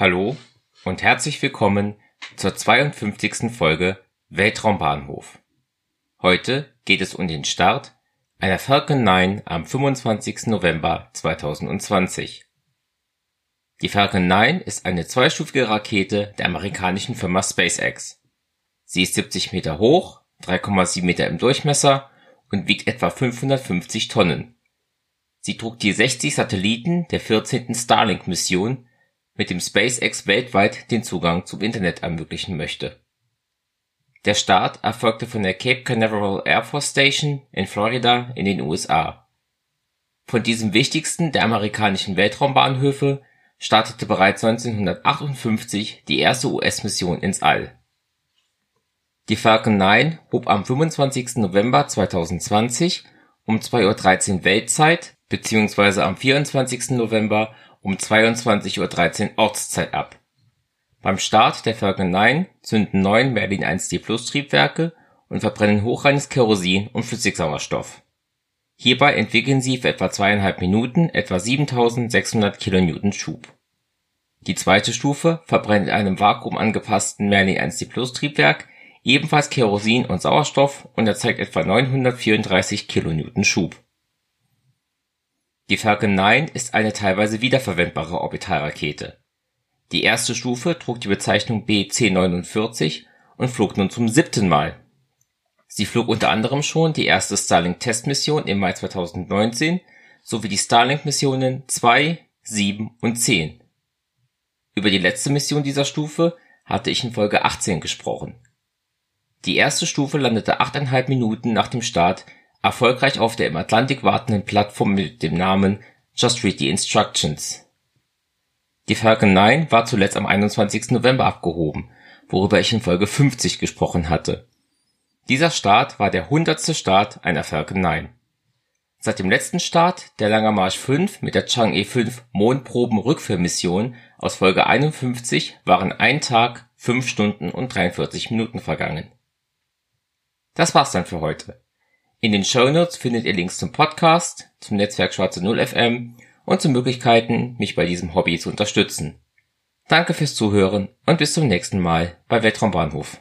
Hallo und herzlich willkommen zur 52. Folge Weltraumbahnhof. Heute geht es um den Start einer Falcon 9 am 25. November 2020. Die Falcon 9 ist eine zweistufige Rakete der amerikanischen Firma SpaceX. Sie ist 70 Meter hoch, 3,7 Meter im Durchmesser und wiegt etwa 550 Tonnen. Sie trug die 60 Satelliten der 14. Starlink-Mission mit dem SpaceX weltweit den Zugang zum Internet ermöglichen möchte. Der Start erfolgte von der Cape Canaveral Air Force Station in Florida in den USA. Von diesem wichtigsten der amerikanischen Weltraumbahnhöfe startete bereits 1958 die erste US-Mission ins All. Die Falcon 9 hob am 25. November 2020 um 2:13 Uhr Weltzeit bzw. am 24. November um 22:13 Uhr Ortszeit ab. Beim Start der Falcon 9 zünden neun Merlin 1D Plus Triebwerke und verbrennen hochreines Kerosin und Flüssigsauerstoff. Hierbei entwickeln sie für etwa zweieinhalb Minuten etwa 7600 kN Schub. Die zweite Stufe verbrennt in einem vakuumangepassten Merlin 1D Plus Triebwerk ebenfalls Kerosin und Sauerstoff und erzeugt etwa 934 kN Schub die Falcon 9 ist eine teilweise wiederverwendbare Orbitalrakete. Die erste Stufe trug die Bezeichnung BC-49 und flog nun zum siebten Mal. Sie flog unter anderem schon die erste Starlink-Testmission im Mai 2019 sowie die Starlink-Missionen 2, 7 und 10. Über die letzte Mission dieser Stufe hatte ich in Folge 18 gesprochen. Die erste Stufe landete achteinhalb Minuten nach dem Start erfolgreich auf der im Atlantik wartenden Plattform mit dem Namen Just Read the Instructions. Die Falcon 9 war zuletzt am 21. November abgehoben, worüber ich in Folge 50 gesprochen hatte. Dieser Start war der hundertste Start einer Falcon 9. Seit dem letzten Start, der Langer Marsch 5 mit der Chang'e 5 Mondproben-Rückführmission aus Folge 51, waren ein Tag, 5 Stunden und 43 Minuten vergangen. Das war's dann für heute. In den Shownotes findet ihr Links zum Podcast, zum Netzwerk Schwarze Null FM und zu Möglichkeiten, mich bei diesem Hobby zu unterstützen. Danke fürs Zuhören und bis zum nächsten Mal bei Weltraumbahnhof.